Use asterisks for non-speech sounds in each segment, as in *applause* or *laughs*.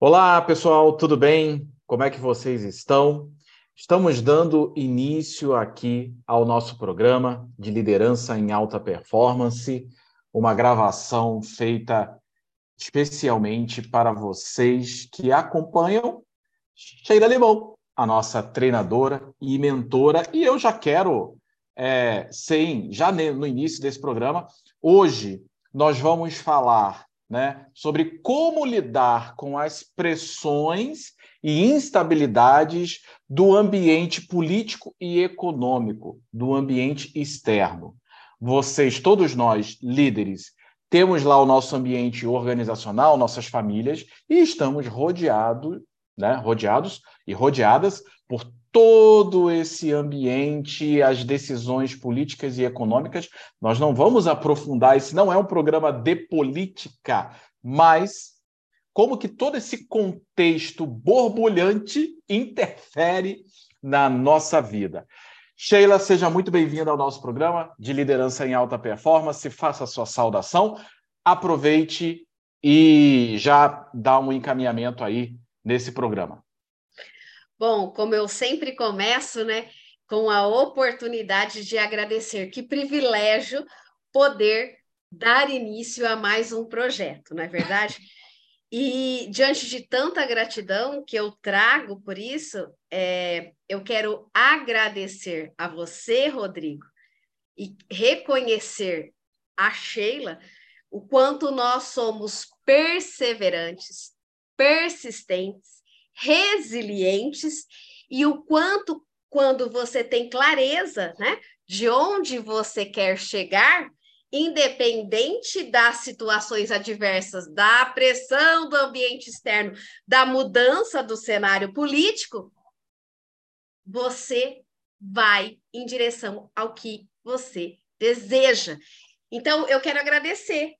Olá, pessoal, tudo bem? Como é que vocês estão? Estamos dando início aqui ao nosso programa de liderança em alta performance, uma gravação feita especialmente para vocês que acompanham Sheila Limão, a nossa treinadora e mentora, e eu já quero, é, sem, já no início desse programa, hoje nós vamos falar né, sobre como lidar com as pressões e instabilidades do ambiente político e econômico, do ambiente externo. Vocês, todos nós, líderes, temos lá o nosso ambiente organizacional, nossas famílias, e estamos rodeados, né, rodeados e rodeadas por todo esse ambiente, as decisões políticas e econômicas. Nós não vamos aprofundar, esse não é um programa de política, mas como que todo esse contexto borbulhante interfere na nossa vida. Sheila, seja muito bem-vinda ao nosso programa de liderança em alta performance. Faça a sua saudação, aproveite e já dá um encaminhamento aí nesse programa. Bom, como eu sempre começo, né, com a oportunidade de agradecer. Que privilégio poder dar início a mais um projeto, não é verdade? E diante de tanta gratidão que eu trago por isso, é, eu quero agradecer a você, Rodrigo, e reconhecer a Sheila o quanto nós somos perseverantes, persistentes resilientes e o quanto, quando você tem clareza né, de onde você quer chegar, independente das situações adversas, da pressão do ambiente externo, da mudança do cenário político, você vai em direção ao que você deseja. Então, eu quero agradecer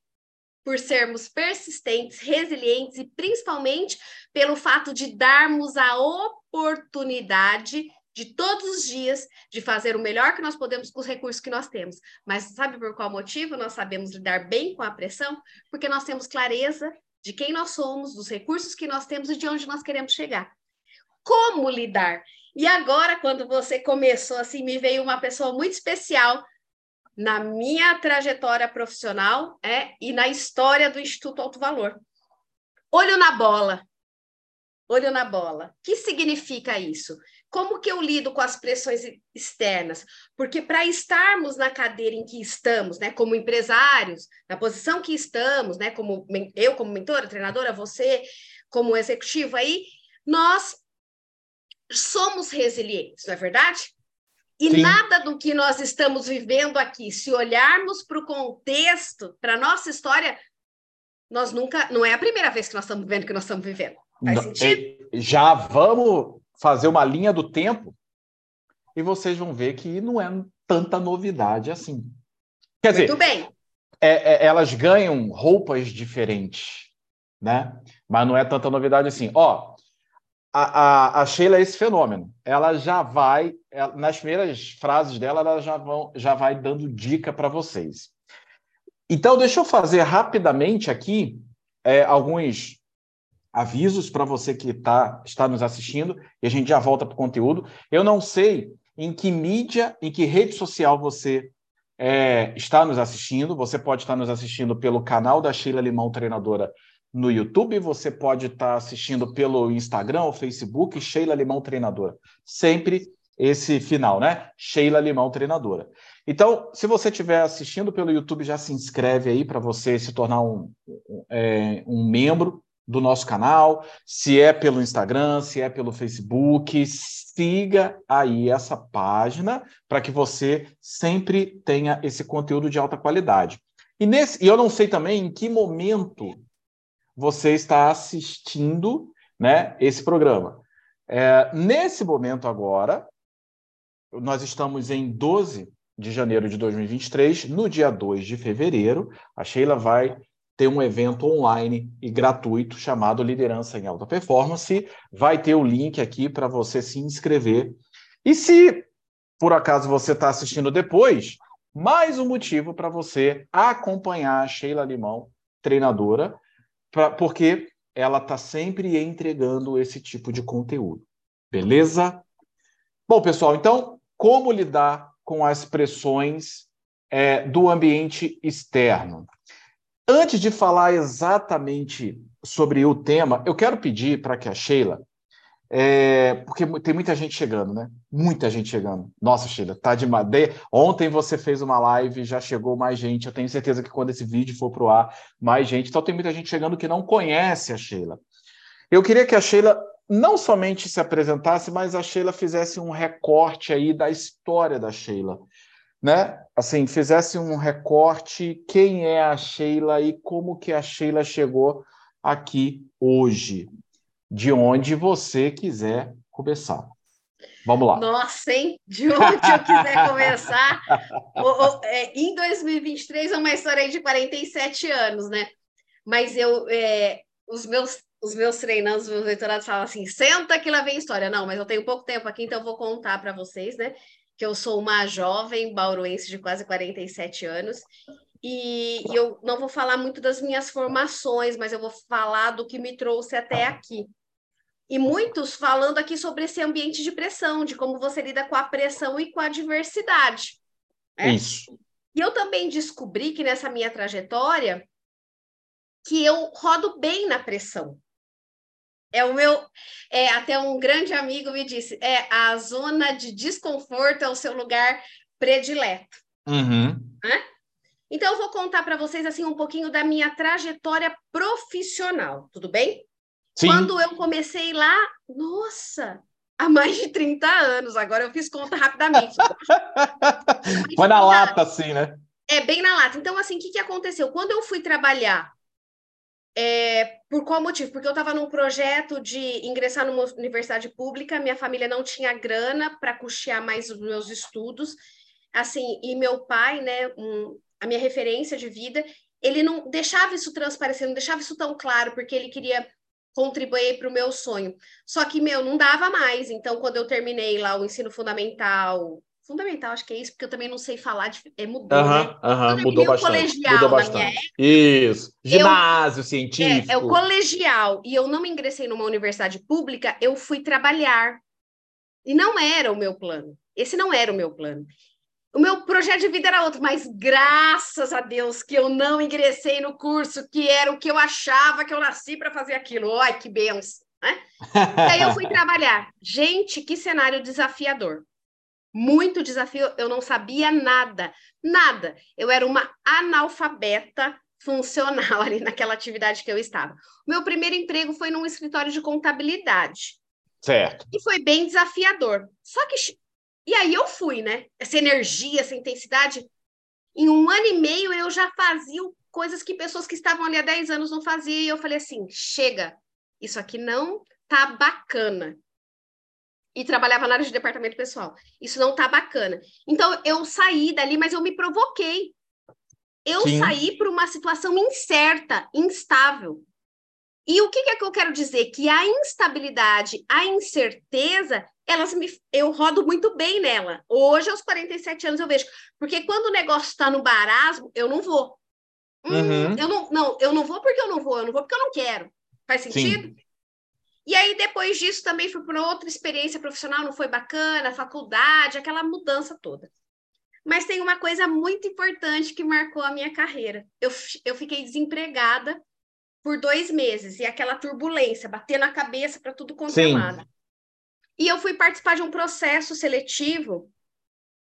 por sermos persistentes, resilientes e principalmente pelo fato de darmos a oportunidade de todos os dias de fazer o melhor que nós podemos com os recursos que nós temos. Mas sabe por qual motivo nós sabemos lidar bem com a pressão? Porque nós temos clareza de quem nós somos, dos recursos que nós temos e de onde nós queremos chegar. Como lidar? E agora, quando você começou assim, me veio uma pessoa muito especial na minha trajetória profissional é, e na história do Instituto Alto Valor. Olho na bola. Olho na bola. O que significa isso? Como que eu lido com as pressões externas? Porque para estarmos na cadeira em que estamos, né, como empresários, na posição que estamos, né, como eu como mentora, treinadora, você como executivo aí, nós somos resilientes, não é verdade? E Sim. nada do que nós estamos vivendo aqui, se olharmos para o contexto, para a nossa história, nós nunca. Não é a primeira vez que nós estamos vivendo o que nós estamos vivendo. Faz sentido? É, já vamos fazer uma linha do tempo e vocês vão ver que não é tanta novidade assim. Quer Muito dizer, bem. É, é, elas ganham roupas diferentes, né? Mas não é tanta novidade assim. Ó, a, a, a, Sheila é esse fenômeno. Ela já vai, ela, é, nas primeiras frases dela, ela já, vão, já vai dando dica para vocês. Então, deixa eu fazer rapidamente aqui é, alguns avisos para você que tá, está nos assistindo, e a gente já volta para o conteúdo. Eu não sei em que mídia, em que rede social você é, está nos assistindo. Você pode estar nos assistindo pelo canal da Sheila Limão Treinadora no YouTube, você pode estar tá assistindo pelo Instagram ou Facebook, Sheila Limão Treinadora. Sempre esse final, né? Sheila Limão Treinadora. Então, se você estiver assistindo pelo YouTube, já se inscreve aí para você se tornar um, um, é, um membro do nosso canal. Se é pelo Instagram, se é pelo Facebook, siga aí essa página para que você sempre tenha esse conteúdo de alta qualidade. E, nesse, e eu não sei também em que momento você está assistindo né, esse programa. É, nesse momento agora, nós estamos em 12 de janeiro de 2023, no dia 2 de fevereiro, a Sheila vai ter um evento online e gratuito chamado Liderança em Alta Performance. Vai ter o link aqui para você se inscrever. E se por acaso você está assistindo depois, mais um motivo para você acompanhar a Sheila Limão, treinadora, pra, porque ela está sempre entregando esse tipo de conteúdo. Beleza? Bom, pessoal, então, como lidar com as pressões é, do ambiente externo? Antes de falar exatamente sobre o tema, eu quero pedir para que a Sheila é, porque tem muita gente chegando, né? Muita gente chegando. Nossa, Sheila, tá de madeira. Ontem você fez uma live, já chegou mais gente. Eu tenho certeza que quando esse vídeo for pro ar, mais gente. Então tem muita gente chegando que não conhece a Sheila. Eu queria que a Sheila não somente se apresentasse, mas a Sheila fizesse um recorte aí da história da Sheila, né? Assim, fizesse um recorte quem é a Sheila e como que a Sheila chegou aqui hoje de onde você quiser começar. Vamos lá. Nossa, hein? De onde eu quiser começar. *laughs* o, o, é, em 2023 é uma história de 47 anos, né? Mas eu, é, os meus os meus treinandos, os meus leitorados falam assim: senta que lá vem história. Não, mas eu tenho pouco tempo aqui, então eu vou contar para vocês, né? Que eu sou uma jovem bauruense de quase 47 anos. E, e eu não vou falar muito das minhas formações, mas eu vou falar do que me trouxe até aqui. E muitos falando aqui sobre esse ambiente de pressão, de como você lida com a pressão e com a diversidade. Né? Isso. E eu também descobri que nessa minha trajetória que eu rodo bem na pressão. É o meu, é, até um grande amigo me disse, é a zona de desconforto é o seu lugar predileto. Uhum. Né? Então eu vou contar para vocês assim um pouquinho da minha trajetória profissional, tudo bem? Sim. Quando eu comecei lá, nossa, há mais de 30 anos. Agora eu fiz conta rapidamente. *laughs* Foi na lata, assim, né? É, bem na lata. Então, assim, o que, que aconteceu? Quando eu fui trabalhar, é, por qual motivo? Porque eu estava num projeto de ingressar numa universidade pública, minha família não tinha grana para custear mais os meus estudos, assim, e meu pai, né, um, a minha referência de vida, ele não deixava isso transparecer, não deixava isso tão claro, porque ele queria contribuir para o meu sonho. Só que, meu, não dava mais. Então, quando eu terminei lá o ensino fundamental, fundamental, acho que é isso, porque eu também não sei falar, de, é, mudou, uhum, né? Uhum, mudou bastante. mudou bastante. Época, isso, ginásio eu, científico. É, é, o colegial, e eu não me ingressei numa universidade pública, eu fui trabalhar. E não era o meu plano. Esse não era o meu plano. O meu projeto de vida era outro, mas graças a Deus que eu não ingressei no curso, que era o que eu achava que eu nasci para fazer aquilo. Ai, que benção, né? e aí eu fui *laughs* trabalhar. Gente, que cenário desafiador. Muito desafio, eu não sabia nada, nada. Eu era uma analfabeta funcional *laughs* ali naquela atividade que eu estava. O meu primeiro emprego foi num escritório de contabilidade. Certo. E foi bem desafiador. Só que e aí eu fui, né? Essa energia, essa intensidade. Em um ano e meio eu já fazia coisas que pessoas que estavam ali há 10 anos não faziam. E eu falei assim: chega, isso aqui não tá bacana. E trabalhava na área de departamento pessoal. Isso não tá bacana. Então eu saí dali, mas eu me provoquei. Eu Sim. saí para uma situação incerta, instável. E o que, que é que eu quero dizer? Que a instabilidade, a incerteza, elas me, eu rodo muito bem nela. Hoje, aos 47 anos, eu vejo. Porque quando o negócio está no barasmo, eu não vou. Hum, uhum. Eu não, não, eu não vou porque eu não vou, eu não vou porque eu não quero. Faz sentido? Sim. E aí, depois disso, também fui para outra experiência profissional, não foi bacana, faculdade, aquela mudança toda. Mas tem uma coisa muito importante que marcou a minha carreira. Eu, eu fiquei desempregada por dois meses, e aquela turbulência, batendo a cabeça para tudo quanto é lado. E eu fui participar de um processo seletivo.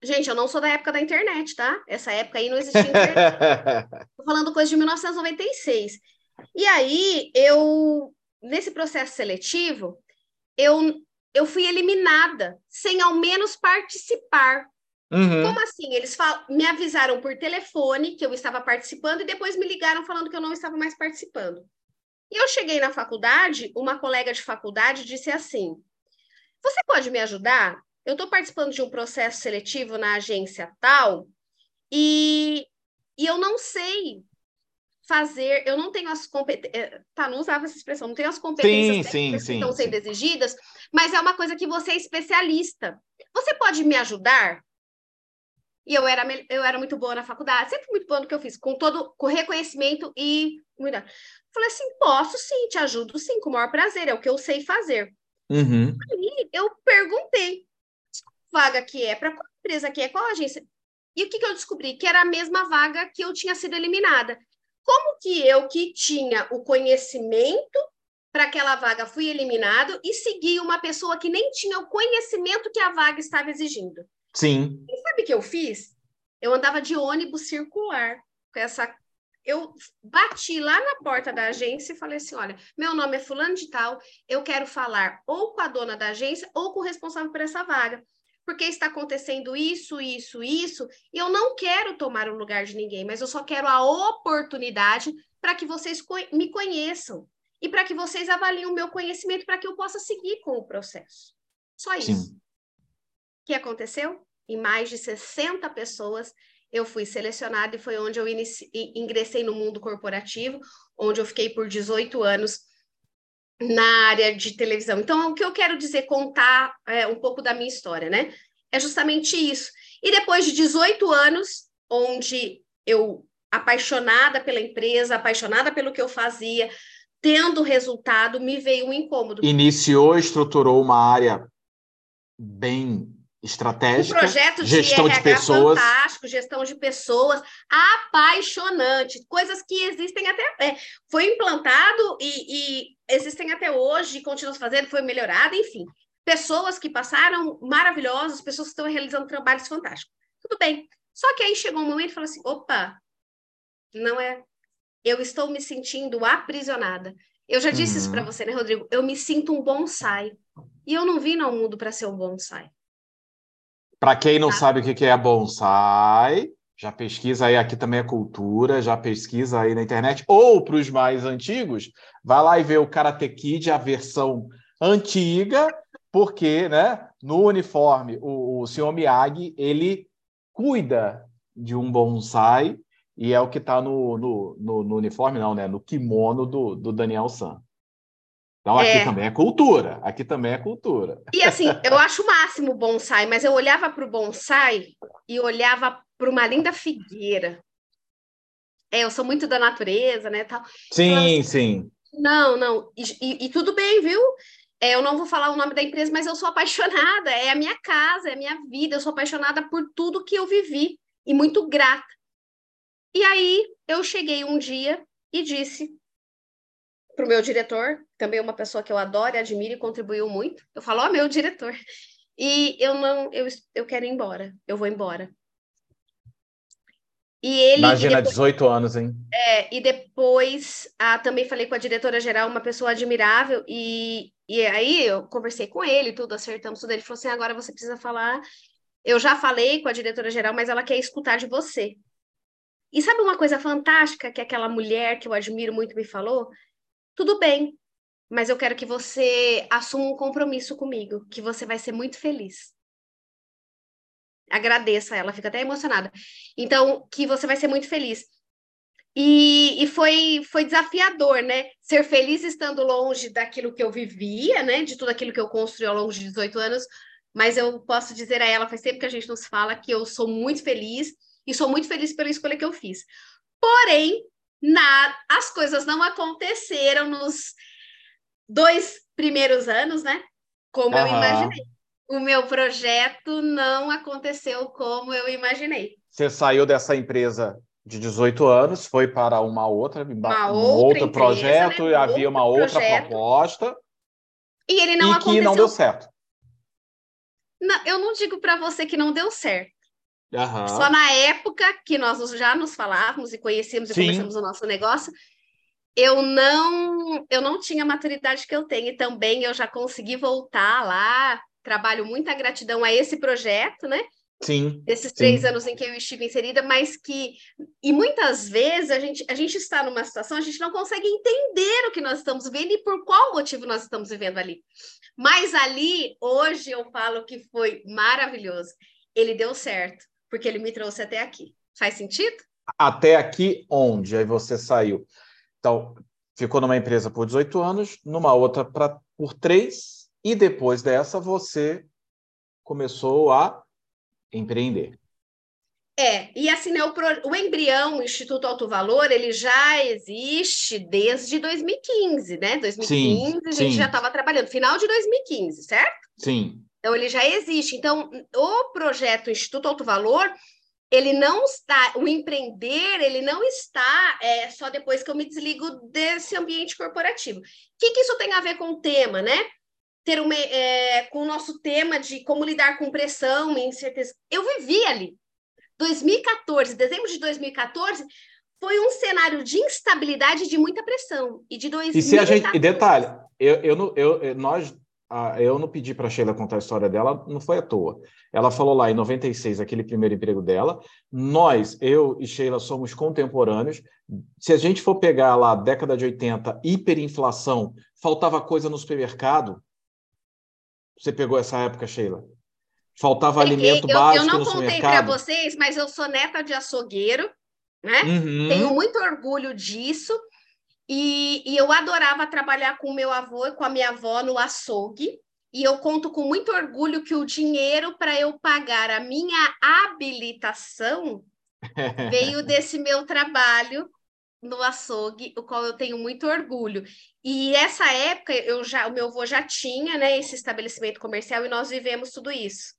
Gente, eu não sou da época da internet, tá? Essa época aí não existia internet. *laughs* Tô falando coisa de 1996. E aí, eu, nesse processo seletivo, eu, eu fui eliminada sem ao menos participar. Uhum. Como assim? Eles me avisaram por telefone que eu estava participando e depois me ligaram falando que eu não estava mais participando. E eu cheguei na faculdade, uma colega de faculdade disse assim: você pode me ajudar? Eu estou participando de um processo seletivo na agência tal e, e eu não sei fazer, eu não tenho as competências, eh, tá, não usava essa expressão, não tenho as competências sim, sim, que estão sendo exigidas, mas é uma coisa que você é especialista. Você pode me ajudar? E eu era, eu era muito boa na faculdade, sempre muito boa no que eu fiz, com todo com reconhecimento e Falei assim, posso sim, te ajudo sim, com o maior prazer, é o que eu sei fazer. Uhum. Aí eu perguntei, vaga que é, para qual empresa que é, qual agência? E o que, que eu descobri? Que era a mesma vaga que eu tinha sido eliminada. Como que eu, que tinha o conhecimento para aquela vaga, fui eliminado e segui uma pessoa que nem tinha o conhecimento que a vaga estava exigindo? Sim. E sabe o que eu fiz? Eu andava de ônibus circular com essa eu bati lá na porta da agência e falei assim: olha, meu nome é Fulano de Tal, eu quero falar ou com a dona da agência ou com o responsável por essa vaga porque está acontecendo isso, isso, isso, e eu não quero tomar o lugar de ninguém, mas eu só quero a oportunidade para que vocês me conheçam e para que vocês avaliem o meu conhecimento para que eu possa seguir com o processo. Só isso. O que aconteceu? Em mais de 60 pessoas, eu fui selecionada e foi onde eu ingressei no mundo corporativo, onde eu fiquei por 18 anos na área de televisão. Então, o que eu quero dizer, contar é, um pouco da minha história, né? É justamente isso. E depois de 18 anos, onde eu, apaixonada pela empresa, apaixonada pelo que eu fazia, tendo resultado, me veio um incômodo. Iniciou, estruturou uma área bem estratégica, um projeto de gestão RH de pessoas. fantástico, gestão de pessoas, apaixonante, coisas que existem até é, foi implantado e, e, existem até hoje, continuam fazendo, foi melhorado, enfim, pessoas que passaram maravilhosas, pessoas que estão realizando trabalhos fantásticos. Tudo bem. Só que aí chegou um momento e falou assim: opa, não é. Eu estou me sentindo aprisionada. Eu já disse uhum. isso para você, né, Rodrigo? Eu me sinto um bonsai. E eu não vim no mundo para ser um bonsai. Para quem não tá. sabe o que é bonsai, já pesquisa aí, aqui também é cultura, já pesquisa aí na internet. Ou para os mais antigos, vai lá e vê o Karate Kid, a versão antiga, porque né, no uniforme, o, o senhor Miyagi, ele cuida de um bonsai, e é o que está no, no, no, no, uniforme, não, né? No kimono do, do Daniel San. Então aqui é. também é cultura, aqui também é cultura. E assim, eu acho o máximo o bonsai, mas eu olhava para o bonsai e olhava para uma linda figueira. É, eu sou muito da natureza, né, tal. Sim, assim, sim. Não, não, e, e, e tudo bem, viu? É, eu não vou falar o nome da empresa, mas eu sou apaixonada, é a minha casa, é a minha vida, eu sou apaixonada por tudo que eu vivi e muito grata. E aí eu cheguei um dia e disse para o meu diretor, também uma pessoa que eu adoro e admiro e contribuiu muito. Eu falo, ó, oh, meu diretor. E eu não, eu, eu quero ir embora, eu vou embora. E ele. Imagina, depois, 18 anos, hein? É, e depois ah, também falei com a diretora geral, uma pessoa admirável, e, e aí eu conversei com ele, tudo, acertamos tudo. Ele falou assim: agora você precisa falar. Eu já falei com a diretora geral, mas ela quer escutar de você. E sabe uma coisa fantástica que aquela mulher que eu admiro muito me falou? tudo bem, mas eu quero que você assuma um compromisso comigo, que você vai ser muito feliz. Agradeça ela, fica até emocionada. Então, que você vai ser muito feliz. E, e foi, foi desafiador, né? Ser feliz estando longe daquilo que eu vivia, né? De tudo aquilo que eu construí ao longo de 18 anos. Mas eu posso dizer a ela, faz tempo que a gente nos fala, que eu sou muito feliz e sou muito feliz pela escolha que eu fiz. Porém, na, as coisas não aconteceram nos dois primeiros anos, né? Como uhum. eu imaginei. O meu projeto não aconteceu como eu imaginei. Você saiu dessa empresa de 18 anos, foi para uma outra, uma um outro empresa, projeto, né? havia uma outra proposta. E ele não e aconteceu. que não deu certo. Não, eu não digo para você que não deu certo. Uhum. Só na época que nós já nos falávamos e conhecíamos e Sim. começamos o nosso negócio, eu não eu não tinha a maturidade que eu tenho e também eu já consegui voltar lá. Trabalho muita gratidão a esse projeto, né? Sim. Desses três sim. anos em que eu estive inserida, mas que. E muitas vezes a gente, a gente está numa situação, a gente não consegue entender o que nós estamos vendo e por qual motivo nós estamos vivendo ali. Mas ali, hoje, eu falo que foi maravilhoso. Ele deu certo porque ele me trouxe até aqui. Faz sentido? Até aqui onde? Aí você saiu. Então, ficou numa empresa por 18 anos, numa outra pra, por três, e depois dessa você começou a empreender. É, e assim, né, o, o embrião, o Instituto Alto Valor, ele já existe desde 2015, né? 2015 sim, a gente sim. já estava trabalhando, final de 2015, certo? Sim. Então, ele já existe. Então, o projeto Instituto Alto Valor, ele não está, o empreender, ele não está é, só depois que eu me desligo desse ambiente corporativo. O que, que isso tem a ver com o tema, né? Ter uma, é, com o nosso tema de como lidar com pressão e incerteza. Eu vivi ali, 2014, dezembro de 2014, foi um cenário de instabilidade de muita pressão. E de 2014... E se a gente. E detalhe, eu, eu, eu, nós, eu não pedi para a Sheila contar a história dela, não foi à toa. Ela falou lá em 96, aquele primeiro emprego dela. Nós, eu e Sheila, somos contemporâneos. Se a gente for pegar lá, década de 80, hiperinflação, faltava coisa no supermercado. Você pegou essa época, Sheila? Faltava alimento eu, básico Eu não contei para vocês, mas eu sou neta de açougueiro, né? Uhum. Tenho muito orgulho disso. E, e, eu adorava trabalhar com o meu avô e com a minha avó no açougue. E eu conto com muito orgulho que o dinheiro para eu pagar a minha habilitação *laughs* veio desse meu trabalho no açougue, o qual eu tenho muito orgulho. E essa época eu já, o meu avô já tinha, né, esse estabelecimento comercial e nós vivemos tudo isso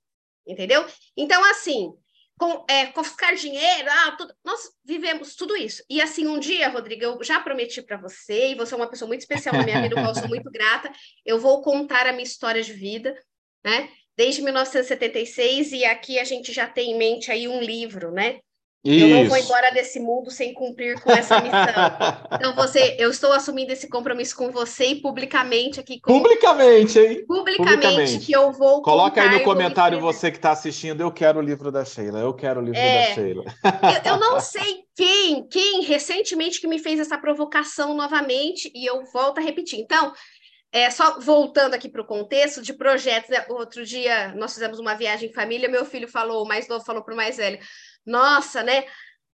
entendeu? Então, assim, com, é, confiscar dinheiro, ah, tudo, nós vivemos tudo isso. E assim, um dia, Rodrigo, eu já prometi para você, e você é uma pessoa muito especial na minha vida, qual eu sou muito *laughs* grata, eu vou contar a minha história de vida, né? Desde 1976, e aqui a gente já tem em mente aí um livro, né? Isso. Eu não vou embora desse mundo sem cumprir com essa missão. *laughs* então, você, eu estou assumindo esse compromisso com você e publicamente aqui. Com... Publicamente, hein? Publicamente, publicamente, que eu vou. Coloca aí no comentário você que está assistindo. Eu quero o livro da Sheila. Eu quero o livro é, da Sheila. eu, eu não sei quem, quem recentemente que me fez essa provocação novamente e eu volto a repetir. Então, é, só voltando aqui para o contexto de projetos, né? outro dia nós fizemos uma viagem em família, meu filho falou, o mais novo falou para o mais velho, nossa, né?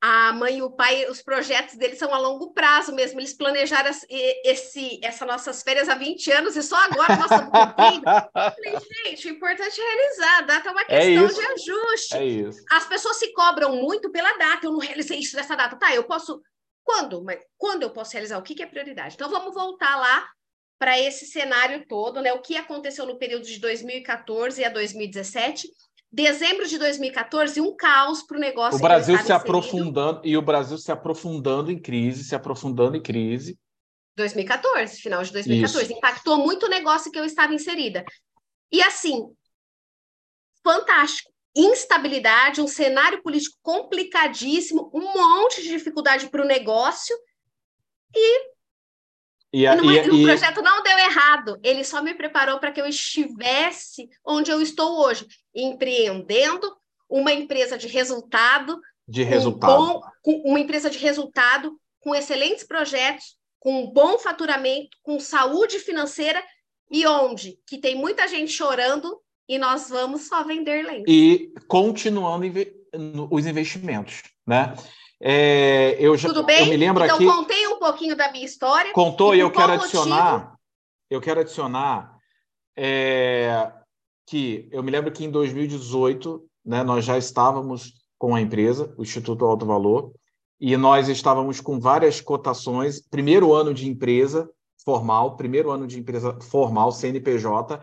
A mãe e o pai, os projetos deles são a longo prazo mesmo. Eles planejaram esse, essas nossas férias há 20 anos e só agora nós estamos cumprindo. Falei, gente, o importante é realizar. A data é uma é questão é de ajuste. É isso. As pessoas se cobram muito pela data. Eu não realizei isso nessa data. Tá, eu posso. Quando? Mas quando eu posso realizar? O que, que é prioridade? Então vamos voltar lá para esse cenário todo, né? O que aconteceu no período de 2014 a 2017 Dezembro de 2014, um caos para o negócio. O Brasil se aprofundando e o Brasil se aprofundando em crise, se aprofundando em crise. 2014, final de 2014, Isso. impactou muito o negócio que eu estava inserida. E assim, fantástico. Instabilidade, um cenário político complicadíssimo, um monte de dificuldade para o negócio e e, a, e, e, o projeto não deu errado, ele só me preparou para que eu estivesse onde eu estou hoje, empreendendo uma empresa de resultado. De resultado. Bom, uma empresa de resultado, com excelentes projetos, com bom faturamento, com saúde financeira e onde que tem muita gente chorando e nós vamos só vender lentes. E continuando os investimentos, né? É, eu já, Tudo bem? Eu me lembro então, aqui. contei um pouquinho da minha história. Contou e, eu quero adicionar. Motivo... Eu quero adicionar é, que eu me lembro que em 2018 né, nós já estávamos com a empresa, o Instituto Alto Valor, e nós estávamos com várias cotações. Primeiro ano de empresa formal, primeiro ano de empresa formal, CNPJ,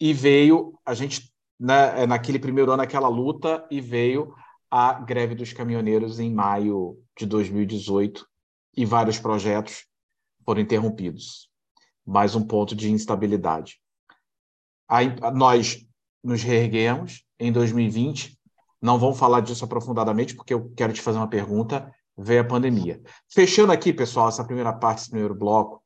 e veio a gente né, naquele primeiro ano aquela luta e veio a greve dos caminhoneiros em maio de 2018 e vários projetos foram interrompidos. Mais um ponto de instabilidade. Aí, nós nos reerguemos em 2020. Não vamos falar disso aprofundadamente, porque eu quero te fazer uma pergunta. Veio a pandemia. Fechando aqui, pessoal, essa primeira parte, esse primeiro bloco,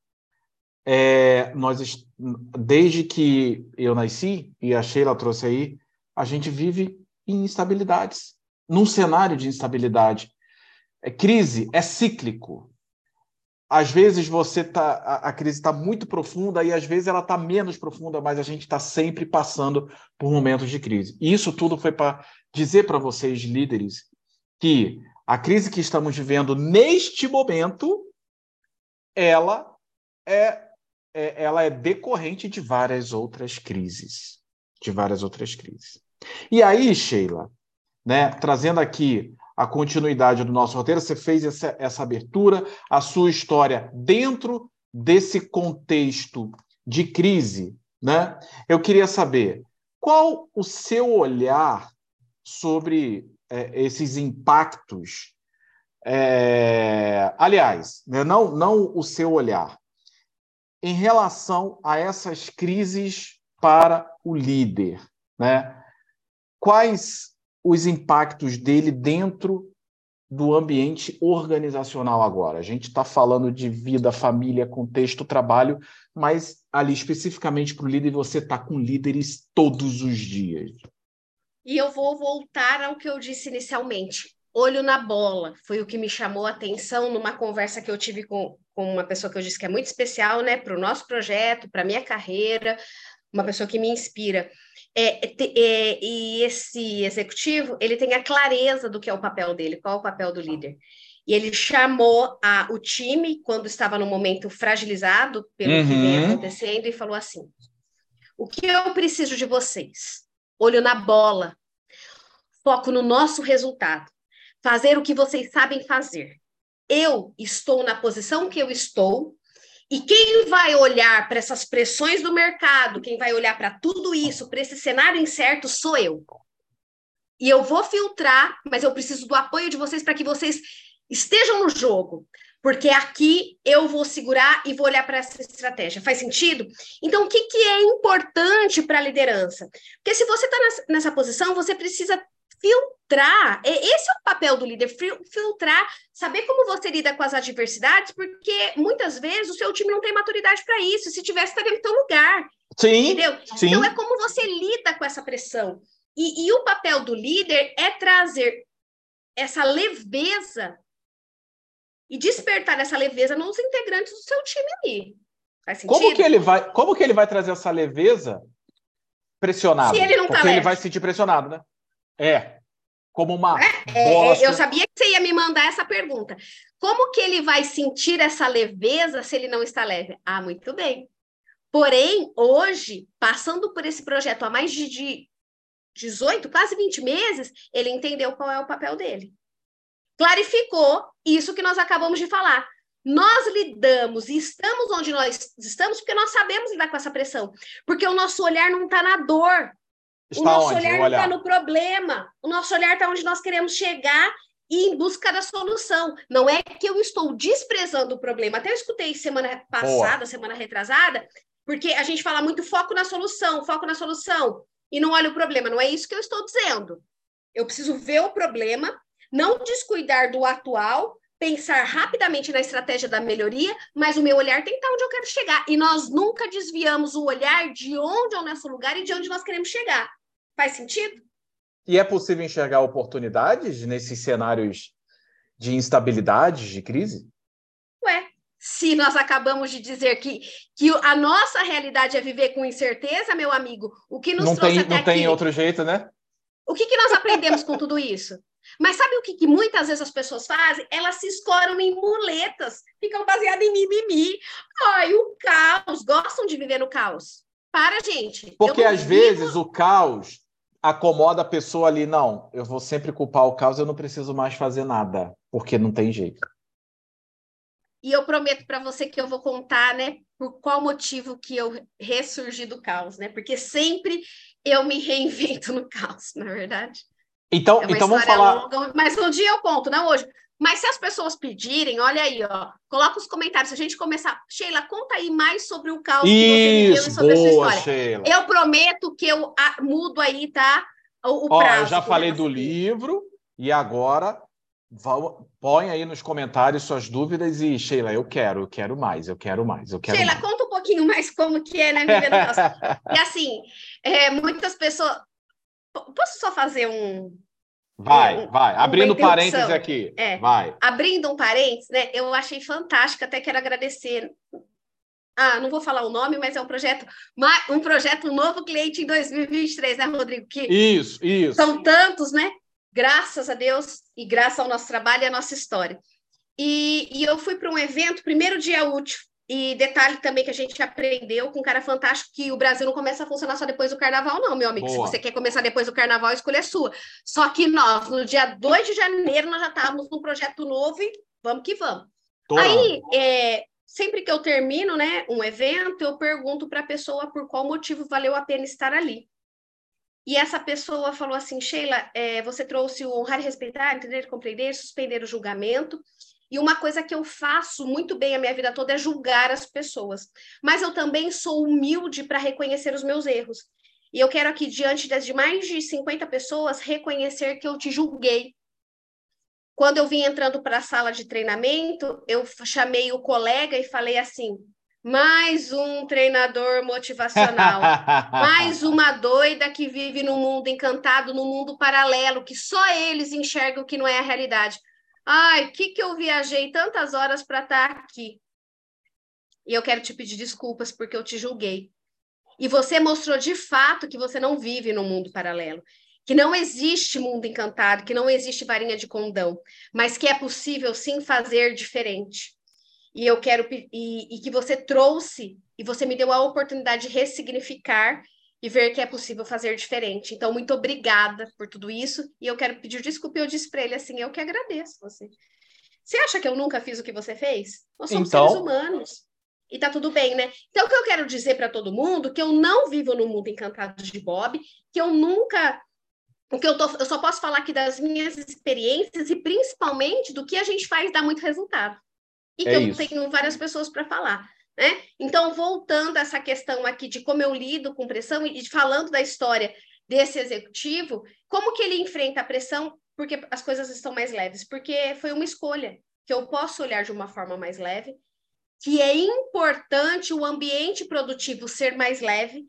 é, nós, desde que eu nasci, e a Sheila trouxe aí, a gente vive em instabilidades num cenário de instabilidade. É, crise é cíclico. Às vezes você tá, a, a crise está muito profunda e às vezes ela está menos profunda, mas a gente está sempre passando por momentos de crise. E isso tudo foi para dizer para vocês, líderes, que a crise que estamos vivendo neste momento, ela é, é, ela é decorrente de várias outras crises, de várias outras crises. E aí, Sheila, né, trazendo aqui a continuidade do nosso roteiro. Você fez essa, essa abertura, a sua história dentro desse contexto de crise, né? Eu queria saber qual o seu olhar sobre é, esses impactos. É, aliás, né, não, não o seu olhar, em relação a essas crises para o líder, né? Quais os impactos dele dentro do ambiente organizacional agora? A gente está falando de vida, família, contexto, trabalho, mas ali especificamente para o líder, você está com líderes todos os dias. E eu vou voltar ao que eu disse inicialmente. Olho na bola foi o que me chamou a atenção numa conversa que eu tive com, com uma pessoa que eu disse que é muito especial, né, para o nosso projeto, para a minha carreira, uma pessoa que me inspira. É, é, e esse executivo, ele tem a clareza do que é o papel dele, qual é o papel do líder. E ele chamou a, o time, quando estava no momento fragilizado pelo uhum. que vem uhum. acontecendo, e falou assim: O que eu preciso de vocês? Olho na bola, foco no nosso resultado, fazer o que vocês sabem fazer. Eu estou na posição que eu estou, e quem vai olhar para essas pressões do mercado, quem vai olhar para tudo isso, para esse cenário incerto, sou eu. E eu vou filtrar, mas eu preciso do apoio de vocês para que vocês estejam no jogo. Porque aqui eu vou segurar e vou olhar para essa estratégia. Faz sentido? Então, o que, que é importante para a liderança? Porque se você está nessa posição, você precisa filtrar. Esse é o papel do líder, filtrar, saber como você lida com as adversidades, porque muitas vezes o seu time não tem maturidade para isso. Se tivesse, estaria no teu lugar. Sim. Entendeu? Sim. Então é como você lida com essa pressão. E, e o papel do líder é trazer essa leveza e despertar essa leveza nos integrantes do seu time ali. Faz sentido? Como que ele vai, como que ele vai trazer essa leveza pressionado? Se ele não tá Porque leve. ele vai se sentir pressionado, né? É. Como uma é, é, é, Eu sabia que você ia me mandar essa pergunta. Como que ele vai sentir essa leveza se ele não está leve? Ah, muito bem. Porém, hoje, passando por esse projeto há mais de 18, quase 20 meses, ele entendeu qual é o papel dele. Clarificou isso que nós acabamos de falar. Nós lidamos e estamos onde nós estamos porque nós sabemos lidar com essa pressão. Porque o nosso olhar não está na dor, Está o nosso onde? olhar não está no problema. O nosso olhar está onde nós queremos chegar e em busca da solução. Não é que eu estou desprezando o problema. Até eu escutei semana passada, Boa. semana retrasada, porque a gente fala muito foco na solução, foco na solução, e não olha o problema. Não é isso que eu estou dizendo. Eu preciso ver o problema, não descuidar do atual, pensar rapidamente na estratégia da melhoria, mas o meu olhar tem que estar onde eu quero chegar. E nós nunca desviamos o olhar de onde é o nosso lugar e de onde nós queremos chegar. Faz sentido? E é possível enxergar oportunidades nesses cenários de instabilidade, de crise? Ué, se nós acabamos de dizer que, que a nossa realidade é viver com incerteza, meu amigo, o que nos não trouxe tem, até não aqui... tem outro jeito, né? O que, que nós aprendemos com tudo isso? Mas sabe o que, que, muitas vezes as pessoas fazem? Elas se escoram em muletas, ficam baseadas em mimimi. Ai, o caos, gostam de viver no caos. Para, gente. Porque às vivo... vezes o caos acomoda a pessoa ali, não, eu vou sempre culpar o caos, eu não preciso mais fazer nada, porque não tem jeito. E eu prometo para você que eu vou contar, né, por qual motivo que eu ressurgi do caos, né? Porque sempre eu me *laughs* reinvento no caos, na é verdade. Então, é então vamos falar. Longa, mas um dia eu conto, não hoje. Mas se as pessoas pedirem, olha aí, ó, coloca os comentários. Se a gente começar, Sheila, conta aí mais sobre o caos Isso, que você viveu e sobre boa, a sua história. Sheila. Eu prometo que eu a, mudo aí, tá? O, o ó, prazo. Eu já falei do livro e agora põe aí nos comentários suas dúvidas e Sheila, eu quero, eu quero mais, eu quero mais, eu quero. Sheila, mais. conta um pouquinho mais como que é, né, caos. *laughs* e assim, é, muitas pessoas. Posso só fazer um, Vai, vai. Abrindo parênteses aqui. É, vai. Abrindo um parênteses, né? Eu achei fantástico, até quero agradecer. Ah, não vou falar o nome, mas é um projeto, um projeto um novo cliente em 2023, né, Rodrigo? Que isso, isso. São tantos, né? Graças a Deus e graças ao nosso trabalho e à nossa história. E, e eu fui para um evento, primeiro dia útil E detalhe também que a gente aprendeu com um cara fantástico que o Brasil não começa a funcionar só depois do carnaval, não, meu amigo. Boa. Se você quer começar depois do carnaval, a escolha é sua. Só que nós, no dia 2 de janeiro, nós já estávamos num projeto novo e vamos que vamos. Aí, é, sempre que eu termino né, um evento, eu pergunto para a pessoa por qual motivo valeu a pena estar ali. E essa pessoa falou assim: Sheila, é, você trouxe o honrar e respeitar, entender, compreender, suspender o julgamento. E uma coisa que eu faço muito bem a minha vida toda é julgar as pessoas. Mas eu também sou humilde para reconhecer os meus erros. E eu quero aqui, diante de mais de 50 pessoas, reconhecer que eu te julguei. Quando eu vim entrando para a sala de treinamento, eu chamei o colega e falei assim: mais um treinador motivacional, *laughs* mais uma doida que vive num mundo encantado, num mundo paralelo, que só eles enxergam que não é a realidade. Ai, que que eu viajei tantas horas para estar tá aqui? E eu quero te pedir desculpas porque eu te julguei. E você mostrou de fato que você não vive no mundo paralelo, que não existe mundo encantado, que não existe varinha de condão, mas que é possível sim fazer diferente. E eu quero e, e que você trouxe e você me deu a oportunidade de ressignificar e ver que é possível fazer diferente. Então, muito obrigada por tudo isso. E eu quero pedir desculpa. Eu disse para ele assim: eu que agradeço você. Você acha que eu nunca fiz o que você fez? Nós somos então... seres humanos. E tá tudo bem, né? Então, o que eu quero dizer para todo mundo que eu não vivo no mundo encantado de Bob, que eu nunca. O que eu, tô, eu só posso falar aqui das minhas experiências e principalmente do que a gente faz dar muito resultado. E é que eu tenho várias pessoas para falar. Né? Então, voltando a essa questão aqui de como eu lido com pressão e falando da história desse executivo, como que ele enfrenta a pressão porque as coisas estão mais leves? Porque foi uma escolha que eu posso olhar de uma forma mais leve, que é importante o ambiente produtivo ser mais leve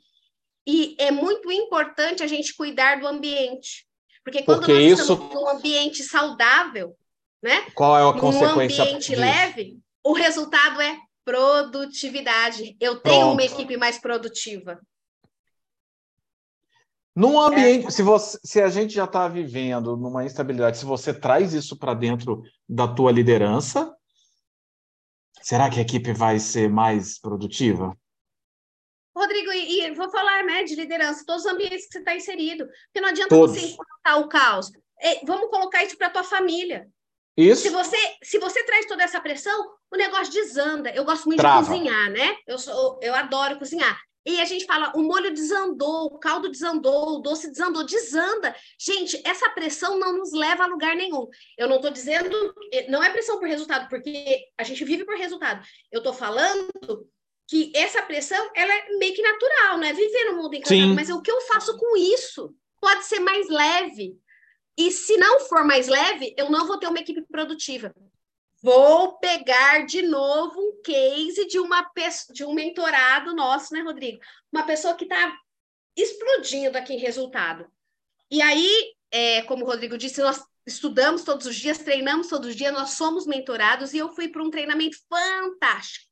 e é muito importante a gente cuidar do ambiente. Porque quando porque nós isso... estamos num ambiente saudável, né? Qual é a consequência? Num ambiente disso? leve, o resultado é Produtividade. Eu tenho Pronto. uma equipe mais produtiva. Num ambiente, é. se, você, se a gente já está vivendo numa instabilidade, se você traz isso para dentro da tua liderança, será que a equipe vai ser mais produtiva? Rodrigo, e, e vou falar né, de liderança, todos os ambientes que você está inserido. Porque não adianta todos. você implantar o caos. É, vamos colocar isso para a tua família. Isso. Se você, se você traz toda essa pressão, o negócio desanda. Eu gosto muito Trava. de cozinhar, né? Eu, sou, eu adoro cozinhar. E a gente fala, o molho desandou, o caldo desandou, o doce desandou, desanda. Gente, essa pressão não nos leva a lugar nenhum. Eu não estou dizendo, não é pressão por resultado, porque a gente vive por resultado. Eu estou falando que essa pressão, ela é meio que natural, né? Viver no mundo encantado, Sim. mas o que eu faço com isso pode ser mais leve. E se não for mais leve, eu não vou ter uma equipe produtiva. Vou pegar de novo um case de uma de um mentorado nosso, né, Rodrigo? Uma pessoa que está explodindo aqui em resultado. E aí, é, como o Rodrigo disse, nós estudamos todos os dias, treinamos todos os dias, nós somos mentorados e eu fui para um treinamento fantástico.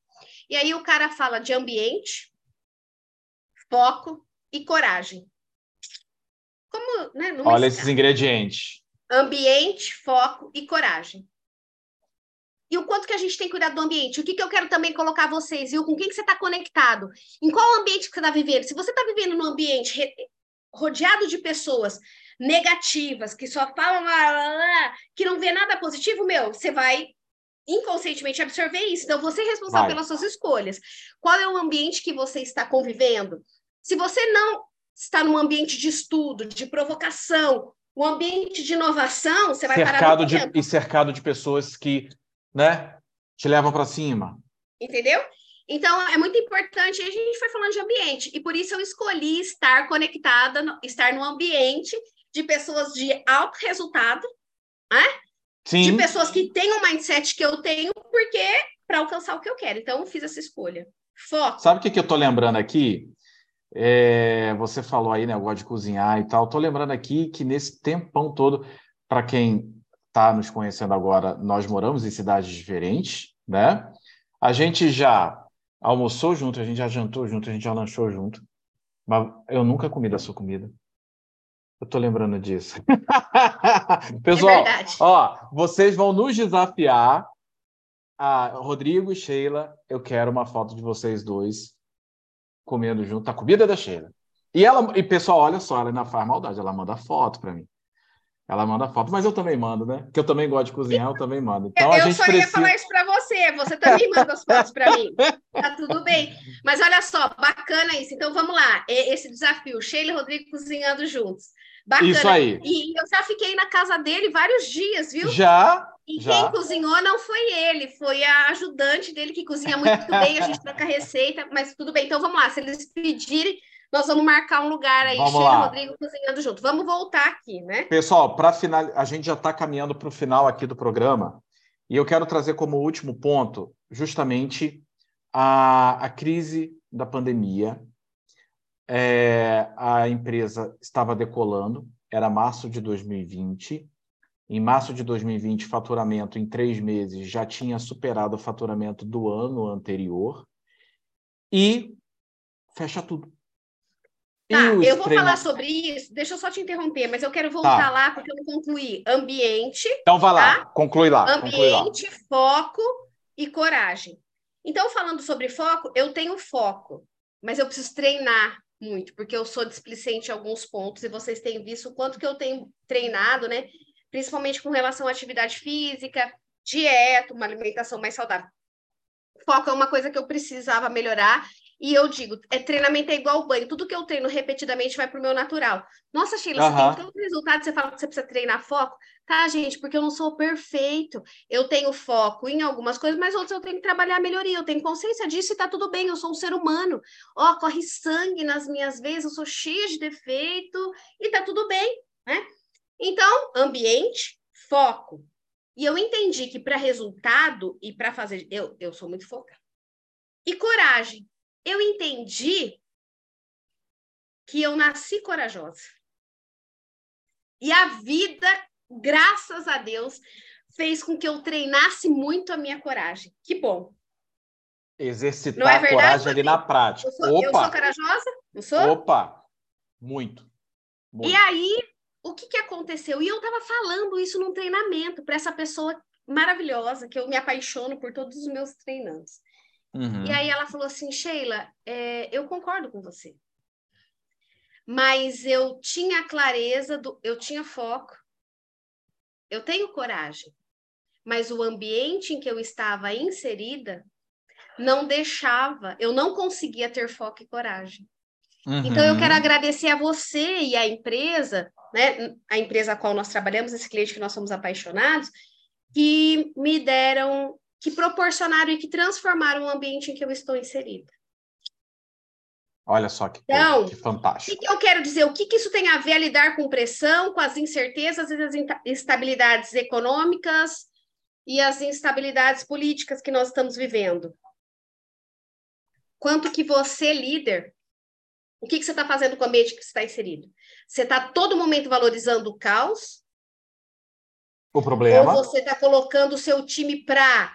E aí o cara fala de ambiente, foco e coragem. Como, né, Olha esses ingredientes. Ambiente, foco e coragem e o quanto que a gente tem que cuidar do ambiente. O que, que eu quero também colocar vocês, viu? Com quem que você está conectado? Em qual ambiente que você está vivendo? Se você está vivendo num ambiente rodeado de pessoas negativas, que só falam, que não vê nada positivo, meu, você vai inconscientemente absorver isso. Então, você é responsável vai. pelas suas escolhas. Qual é o ambiente que você está convivendo? Se você não está num ambiente de estudo, de provocação, um ambiente de inovação, você vai cercado parar de, E cercado de pessoas que né? Te levam para cima. Entendeu? Então, é muito importante, a gente foi falando de ambiente, e por isso eu escolhi estar conectada, estar no ambiente de pessoas de alto resultado, né? Sim. De pessoas que têm o um mindset que eu tenho, porque para alcançar o que eu quero. Então, eu fiz essa escolha. Foco. Sabe o que, que eu estou lembrando aqui? É, você falou aí, né? Eu gosto de cozinhar e tal. Estou lembrando aqui que nesse tempão todo, para quem está nos conhecendo agora, nós moramos em cidades diferentes, né? A gente já almoçou junto, a gente já jantou junto, a gente já lanchou junto, mas eu nunca comi da sua comida. Eu tô lembrando disso. *laughs* Pessoal, é ó, vocês vão nos desafiar ah, Rodrigo e Sheila, eu quero uma foto de vocês dois comendo junto. A comida da Sheila. E ela, e pessoal, olha só, ela não faz maldade, ela manda foto para mim. Ela manda foto, mas eu também mando, né? Que eu também gosto de cozinhar, eu também mando. Então, eu a gente só precisa... ia falar isso para você, você também manda as fotos para mim. Tá tudo bem. Mas olha só, bacana isso. Então vamos lá, esse desafio, Sheila e Rodrigo cozinhando juntos. Bacana. Isso aí. E eu já fiquei na casa dele vários dias, viu? Já? E já. quem cozinhou não foi ele, foi a ajudante dele que cozinha muito *laughs* bem, a gente troca receita, mas tudo bem. Então vamos lá, se eles pedirem, nós vamos marcar um lugar aí, vamos Sheila Rodrigo cozinhando junto. Vamos voltar aqui, né? Pessoal, para final, a gente já está caminhando para o final aqui do programa, e eu quero trazer como último ponto justamente a, a crise da pandemia. É, a empresa estava decolando, era março de 2020. Em março de 2020, faturamento em três meses já tinha superado o faturamento do ano anterior. E fecha tudo. Tá, eu vou falar sobre isso. Deixa eu só te interromper, mas eu quero voltar tá. lá porque eu não concluí. Ambiente. Então vai lá, tá? conclui lá. Ambiente, conclui lá. foco e coragem. Então, falando sobre foco, eu tenho foco, mas eu preciso treinar muito, porque eu sou displicente em alguns pontos e vocês têm visto o quanto que eu tenho treinado, né? Principalmente com relação à atividade física, dieta, uma alimentação mais saudável. Foco é uma coisa que eu precisava melhorar e eu digo, é treinamento é igual banho. Tudo que eu treino repetidamente vai para o meu natural. Nossa, Sheila, uhum. você tem tanto resultado, você fala que você precisa treinar foco. Tá, gente, porque eu não sou perfeito. Eu tenho foco em algumas coisas, mas outras eu tenho que trabalhar a melhoria. Eu tenho consciência disso e tá tudo bem, eu sou um ser humano. Ó, corre sangue nas minhas veias, eu sou cheia de defeito e tá tudo bem, né? Então, ambiente, foco. E eu entendi que para resultado e para fazer. Eu, eu sou muito focada. E coragem eu entendi que eu nasci corajosa. E a vida, graças a Deus, fez com que eu treinasse muito a minha coragem. Que bom. Exercitar é a coragem ali na prática. Eu sou, Opa. eu sou corajosa? Não sou? Opa! Muito. muito. E aí, o que, que aconteceu? E eu estava falando isso num treinamento para essa pessoa maravilhosa, que eu me apaixono por todos os meus treinantes. Uhum. E aí ela falou assim, Sheila, é, eu concordo com você. Mas eu tinha clareza, do, eu tinha foco, eu tenho coragem. Mas o ambiente em que eu estava inserida não deixava, eu não conseguia ter foco e coragem. Uhum. Então eu quero agradecer a você e a empresa, né, a empresa a qual nós trabalhamos, esse cliente que nós somos apaixonados, que me deram que proporcionaram e que transformaram o ambiente em que eu estou inserida. Olha só que, então, que fantástico. O que eu quero dizer? O que, que isso tem a ver a lidar com pressão, com as incertezas e as instabilidades econômicas e as instabilidades políticas que nós estamos vivendo? Quanto que você, líder, o que, que você está fazendo com o ambiente que você está inserido? Você está todo momento valorizando o caos? O problema? Ou você está colocando o seu time para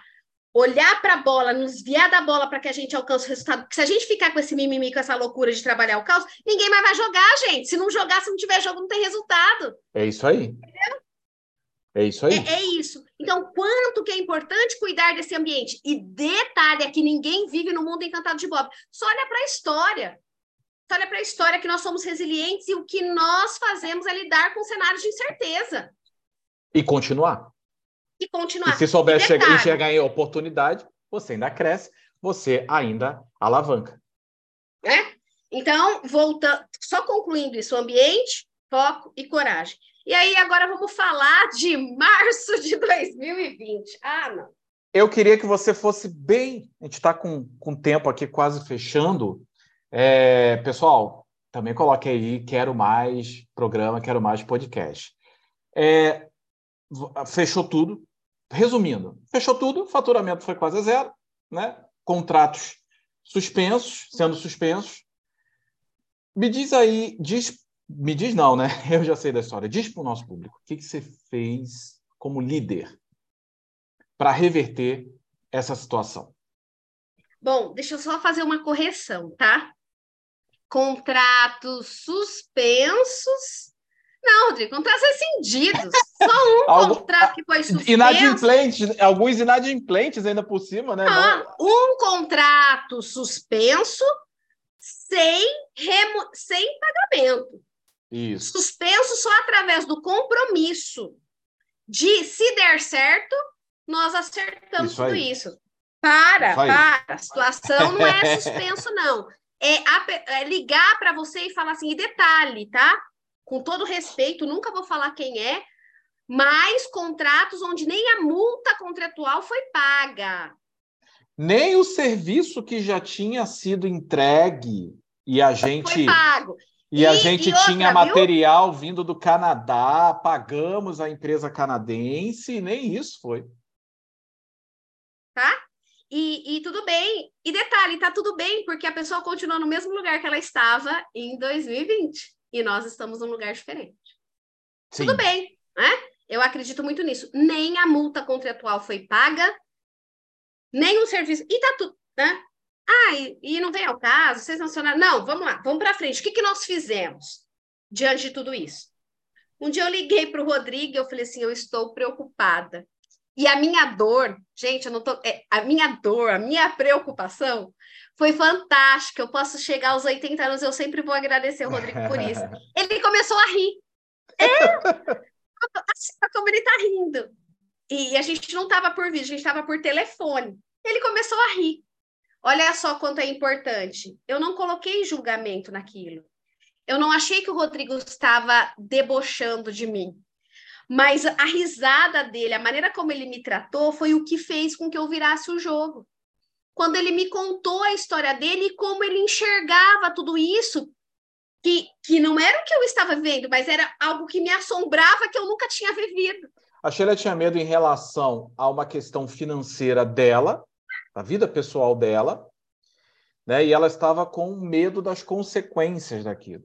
olhar para a bola, nos desviar da bola para que a gente alcance o resultado. Porque se a gente ficar com esse mimimi, com essa loucura de trabalhar o caos, ninguém mais vai jogar, gente. Se não jogar, se não tiver jogo, não tem resultado. É isso aí. Entendeu? É isso aí. É, é, isso. Então, quanto que é importante cuidar desse ambiente? E detalhe é que ninguém vive no mundo encantado de Bob. Só olha para a história. Só olha para a história que nós somos resilientes e o que nós fazemos é lidar com cenários de incerteza. E continuar e continuar. E se souber chegar, enxergar em oportunidade, você ainda cresce, você ainda alavanca. É? Então, voltando, só concluindo isso, ambiente, foco e coragem. E aí, agora vamos falar de março de 2020. Ah, não. Eu queria que você fosse bem. A gente está com, com tempo aqui quase fechando. É, pessoal, também coloque aí, quero mais programa, quero mais podcast. É, fechou tudo, resumindo, fechou tudo, faturamento foi quase zero, né? contratos suspensos, sendo suspensos. Me diz aí, diz, me diz não, né? *laughs* Eu já sei da história. Diz para o nosso público, o que, que você fez como líder para reverter essa situação? Bom, deixa eu só fazer uma correção, tá? Contratos suspensos Não, Rodrigo, contratos rescindidos. Só um *laughs* Algo, contrato que foi suspenso. Inadimplentes, alguns inadimplentes ainda por cima, né? Ah, um contrato suspenso sem, remo... sem pagamento. Isso. Suspenso só através do compromisso de, se der certo, nós acertamos isso tudo isso. Para, isso para. A situação não é *laughs* suspenso, não. É, é ligar para você e falar assim, e detalhe, tá? Com todo respeito, nunca vou falar quem é, mas contratos onde nem a multa contratual foi paga. Nem o serviço que já tinha sido entregue e a gente. Foi pago. E, e a gente e outra, tinha material viu? vindo do Canadá, pagamos a empresa canadense, nem isso foi. Tá? E, e, tudo bem. E detalhe, tá tudo bem, porque a pessoa continua no mesmo lugar que ela estava em 2020. E nós estamos num lugar diferente. Sim. Tudo bem, né? Eu acredito muito nisso. Nem a multa contratual foi paga, nem o serviço. E tá tudo, né? Ah, e, e não vem ao caso, vocês mencionaram. Não, vamos lá, vamos para frente. O que, que nós fizemos diante de tudo isso? Um dia eu liguei para o Rodrigo e eu falei assim: eu estou preocupada. E a minha dor, gente, eu não tô. É, a minha dor, a minha preocupação foi fantástica. Eu posso chegar aos 80 anos, eu sempre vou agradecer o Rodrigo por isso. *laughs* Ele começou a rir. É! Assim, como ele está rindo. E a gente não estava por vídeo, a gente estava por telefone. Ele começou a rir. Olha só quanto é importante. Eu não coloquei julgamento naquilo. Eu não achei que o Rodrigo estava debochando de mim. Mas a risada dele, a maneira como ele me tratou, foi o que fez com que eu virasse o jogo. Quando ele me contou a história dele e como ele enxergava tudo isso, que, que não era o que eu estava vendo, mas era algo que me assombrava que eu nunca tinha vivido. A Sheila tinha medo em relação a uma questão financeira dela, a vida pessoal dela, né? E ela estava com medo das consequências daquilo.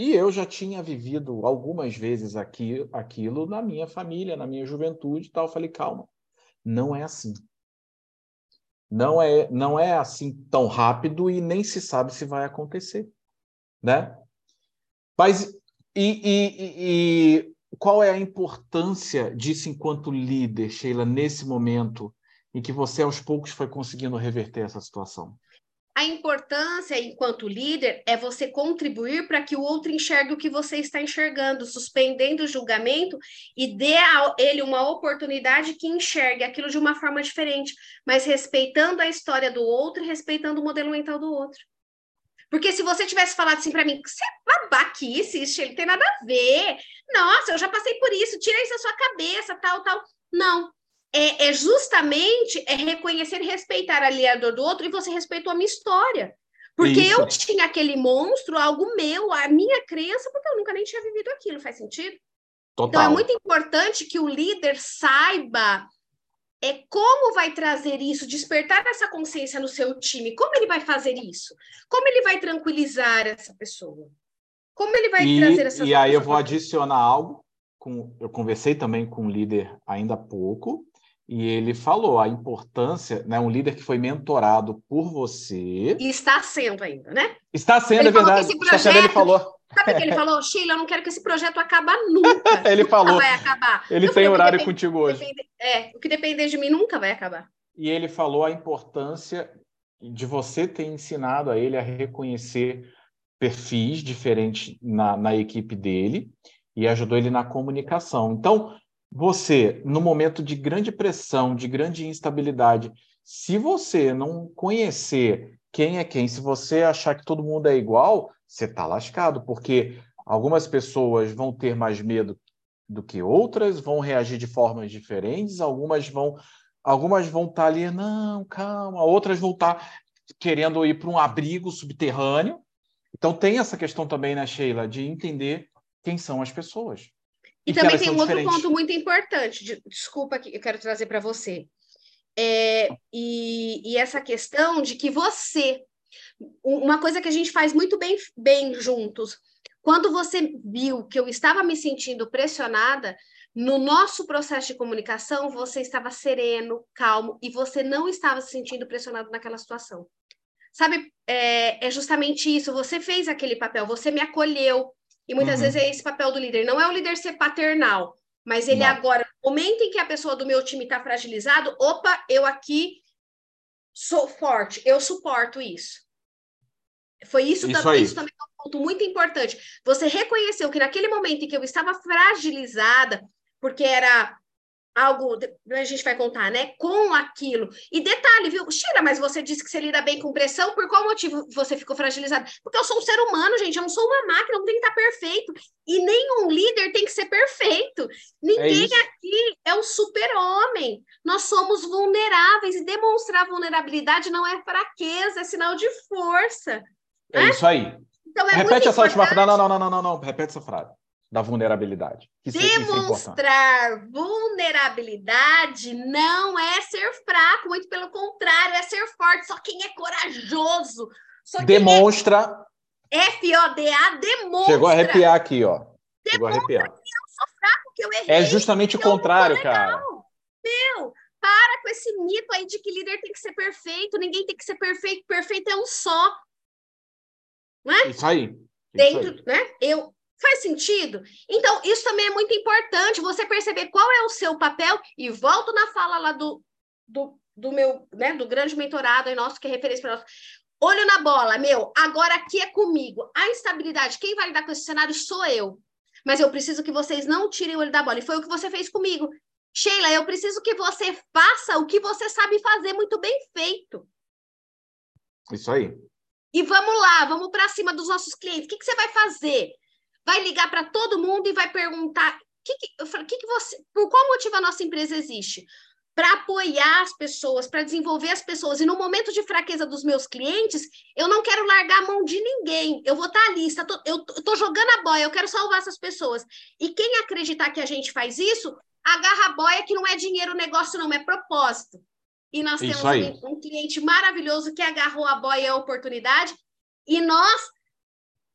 E eu já tinha vivido algumas vezes aqui, aquilo na minha família, na minha juventude e tal. Eu falei, calma, não é assim. Não é, não é assim tão rápido e nem se sabe se vai acontecer, né? Mas e, e, e qual é a importância disso enquanto líder, Sheila, nesse momento em que você aos poucos foi conseguindo reverter essa situação? A importância, enquanto líder, é você contribuir para que o outro enxergue o que você está enxergando, suspendendo o julgamento e dê a ele uma oportunidade que enxergue aquilo de uma forma diferente, mas respeitando a história do outro e respeitando o modelo mental do outro. Porque se você tivesse falado assim para mim, você é babaquice, isso ele tem nada a ver. Nossa, eu já passei por isso, tira isso da sua cabeça, tal, tal. Não, é, é, justamente é reconhecer e respeitar a dor do outro e você respeitou a minha história. Porque Isso. eu tinha aquele monstro, algo meu, a minha crença, porque eu nunca nem tinha vivido aquilo, faz sentido? Total. Então é muito importante que o líder saiba é como vai trazer isso, despertar essa consciência no seu time, como ele vai fazer isso, como ele vai tranquilizar essa pessoa, como ele vai e, trazer essa E aí eu vou adicionar algo, com, eu conversei também com um líder ainda há pouco, e ele falou a importância, né, um líder que foi mentorado por você. E está sendo ainda, né? Está sendo, ele é verdade. Projeto, está sendo, ele falou. Sabe o que ele falou? *laughs* Sheila, eu não quero que esse projeto acabe nunca. *laughs* ele nunca falou. vai acabar. Ele eu tem falei, horário depende, contigo hoje. Depende, é, o que depender de mim nunca vai acabar. E ele falou a importância de você ter ensinado a ele a reconhecer perfis diferentes na, na equipe dele e ajudou ele na comunicação. Então, você, no momento de grande pressão, de grande instabilidade, se você não conhecer quem é quem, se você achar que todo mundo é igual, você está lascado, porque algumas pessoas vão ter mais medo do que outras, vão reagir de formas diferentes, algumas vão algumas vão estar tá ali, não, calma, outras vão estar tá querendo ir para um abrigo subterrâneo. Então tem essa questão também, né, Sheila, de entender quem são as pessoas. E, também tem um outro diferentes. ponto muito importante, de, desculpa que eu quero trazer para você. É, e, e, essa questão de que você, uma coisa que a gente faz muito bem, bem juntos, quando você viu que eu estava me sentindo pressionada, no nosso processo de comunicação, você estava sereno, calmo, e você não estava se sentindo pressionado naquela situação. Sabe, é, é justamente isso, você fez aquele papel, você me acolheu, E muitas uhum. vezes é esse papel do líder. Não é o líder ser paternal, mas ele Não. agora, no momento em que a pessoa do meu time está fragilizado, opa, eu aqui sou forte, eu suporto isso. Foi isso, isso, também, isso também é um ponto muito importante. Você reconheceu que naquele momento em que eu estava fragilizada, porque era algo, a gente vai contar, né? Com aquilo. E detalhe, viu? Sheila, mas você disse que você lida bem com pressão, por qual motivo você ficou fragilizado? Porque eu sou um ser humano, gente, eu não sou uma máquina, não tem que estar perfeito. E nenhum líder tem que ser perfeito. Ninguém é aqui é um super-homem. Nós somos vulneráveis e demonstrar vulnerabilidade não é fraqueza, é sinal de força. É né? isso aí. Então, é Repete essa última frase. Não, não, não, não, não, não. Repete essa frase da vulnerabilidade. Demonstrar isso é vulnerabilidade não é ser fraco, muito pelo contrário, é ser forte. Só quem é corajoso. Só demonstra. É F-O-D-A, demonstra. Chegou a arrepiar aqui, ó. Chegou a arrepiar. Que eu sou fraco, que eu errei. É justamente o contrário, cara. Meu, para com esse mito aí de que líder tem que ser perfeito, ninguém tem que ser perfeito, perfeito é um só. Não é? Isso aí. Isso Dentro, aí. né? Eu, Faz sentido? Então, isso também é muito importante, você perceber qual é o seu papel, e volto na fala lá do, do, do meu, né, do grande mentorado aí nosso, que é referência para nós. Olho na bola, meu, agora aqui é comigo. A instabilidade, quem vai lidar com esse cenário sou eu. Mas eu preciso que vocês não tirem o olho da bola. E foi o que você fez comigo. Sheila, eu preciso que você faça o que você sabe fazer muito bem feito. Isso aí. E vamos lá, vamos para cima dos nossos clientes. O que, que você vai fazer? Vai ligar para todo mundo e vai perguntar que que, falei, que, que você, por qual motivo a nossa empresa existe? Para apoiar as pessoas, para desenvolver as pessoas. E no momento de fraqueza dos meus clientes, eu não quero largar a mão de ninguém. Eu vou estar tá ali, está, eu estou jogando a boia, eu quero salvar essas pessoas. E quem acreditar que a gente faz isso, agarra a boia que não é dinheiro, negócio não, é propósito. E nós isso temos um, um cliente maravilhoso que agarrou a boia e a oportunidade. E nós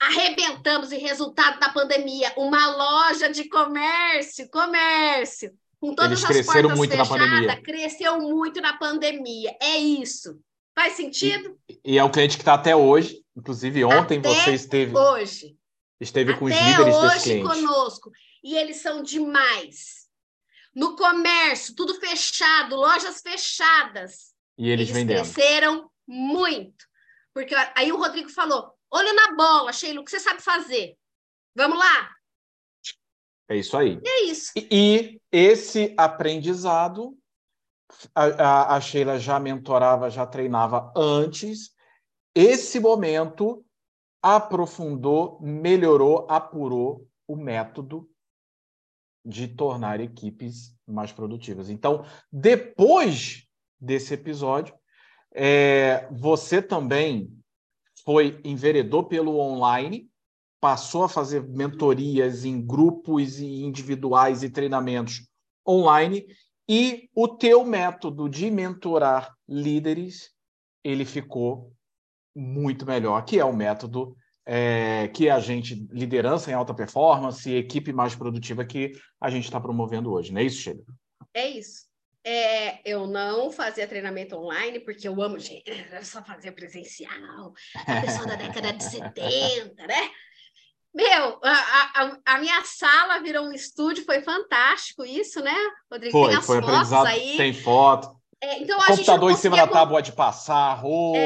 arrebentamos em resultado da pandemia uma loja de comércio, comércio, com todas Eles as portas muito fechadas, cresceu muito na pandemia. É isso. Faz sentido? E, e é um cliente que está até hoje. Inclusive, ontem até você esteve. Hoje. Esteve até com os líderes hoje desse cliente. conosco. E eles são demais. No comércio, tudo fechado, lojas fechadas. E eles, eles cresceram muito. Porque aí o Rodrigo falou: Olho na bola, Sheila, o que você sabe fazer? Vamos lá? É isso aí. É isso. E, e esse aprendizado, a, a, a Sheila já mentorava, já treinava antes. Esse momento aprofundou, melhorou, apurou o método de tornar equipes mais produtivas. Então, depois desse episódio, é, você também foi enveredou pelo online, passou a fazer mentorias em grupos e individuais e treinamentos online e o teu método de mentorar líderes ele ficou muito melhor, que é o método é, que a gente liderança em alta performance, equipe mais produtiva que a gente está promovendo hoje, não é isso, Sheila? É isso. É, eu não fazia treinamento online, porque eu amo, gente, *laughs* só fazia presencial, a pessoa da década de 70, né? Meu, a, a, a, minha sala virou um estúdio, foi fantástico isso, né, Rodrigo? Foi, tem as foi fotos aí. Tem foto. É, então, a Computador em cima da tábua de passar, roupa,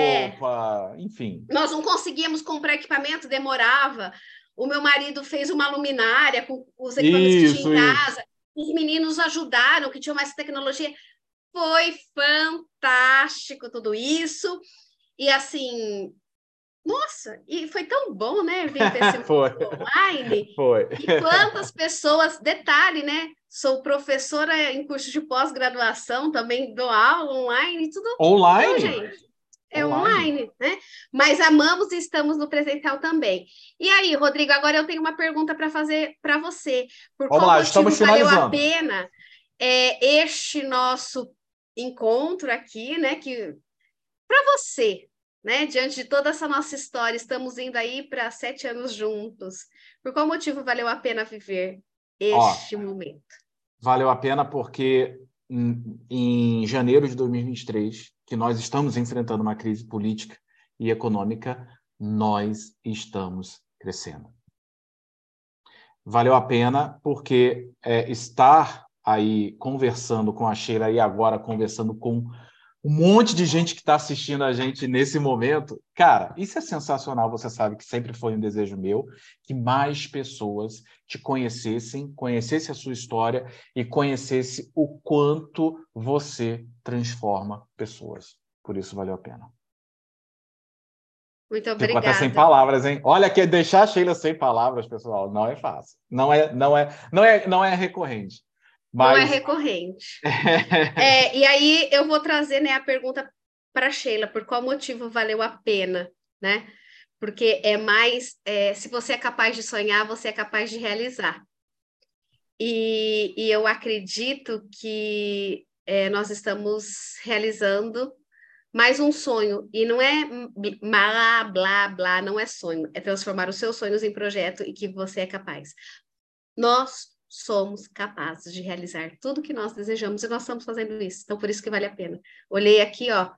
é, enfim. Nós não conseguíamos comprar equipamento, demorava. O meu marido fez uma luminária com os equipamentos isso, que tinha em casa. Os meninos ajudaram, que tinham mais tecnologia. Foi fantástico tudo isso. E assim, nossa, e foi tão bom, né? Ver esse *laughs* foi. online. Foi. E quantas pessoas, detalhe, né? Sou professora em curso de pós-graduação, também dou aula online, tudo. Online? Então, gente, é online. online, né? Mas amamos e estamos no presencial também. E aí, Rodrigo, agora eu tenho uma pergunta para fazer para você. Por Vamos lá, estamos finalizando. valeu a pena é, este nosso encontro aqui, né? Que para você, né? Diante de toda essa nossa história, estamos indo aí para sete anos juntos. Por qual motivo valeu a pena viver este Ó, momento? Valeu a pena porque em, janeiro de 2023 que nós estamos enfrentando uma crise política e econômica, nós estamos crescendo. valeu a pena, porque é, estar aí conversando com a Sheila e agora conversando com um monte de gente que está assistindo a gente nesse momento. Cara, isso é sensacional. Você sabe que sempre foi um desejo meu que mais pessoas te conhecessem, conhecessem a sua história e conhecesse o quanto você transforma pessoas. Por isso valeu a pena. Muito obrigada. Fico até sem palavras, hein? Olha que deixar a Sheila sem palavras, pessoal, não é fácil. Não é, não é, não é, não é recorrente. Mas... Não é recorrente. *laughs* é, e aí eu vou trazer né, a pergunta para Sheila, por qual motivo valeu a pena, né? Porque é mais, é, se você é capaz de sonhar, você é capaz de realizar. E, e eu acredito que é, nós estamos realizando mais um sonho. E não é blá, blá, blá, não é sonho. É transformar os seus sonhos em projeto e que você é capaz. Nós somos capazes de realizar tudo que nós desejamos e nós estamos fazendo isso. Então, por isso que vale a pena. Olhei aqui, ó,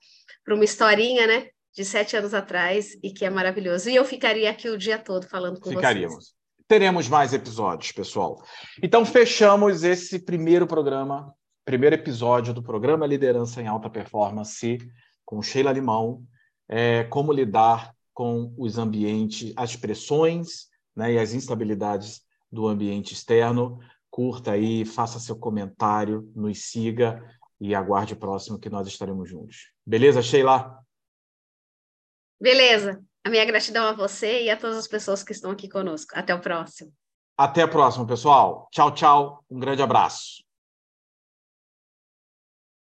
para uma historinha, né, de sete anos atrás e que é maravilhoso. E eu ficaria aqui o dia todo falando com Ficaríamos. vocês. Teremos mais episódios, pessoal. Então, fechamos esse primeiro programa, primeiro episódio do programa Liderança em Alta Performance com Sheila Limão, é, como lidar com os ambientes, as pressões né, e as instabilidades do ambiente externo. Curta aí, faça seu comentário, nos siga e aguarde o próximo que nós estaremos juntos. Beleza, Sheila? Beleza. A minha gratidão a você e a todas as pessoas que estão aqui conosco. Até o próximo. Até o próximo, pessoal. Tchau, tchau. Um grande abraço.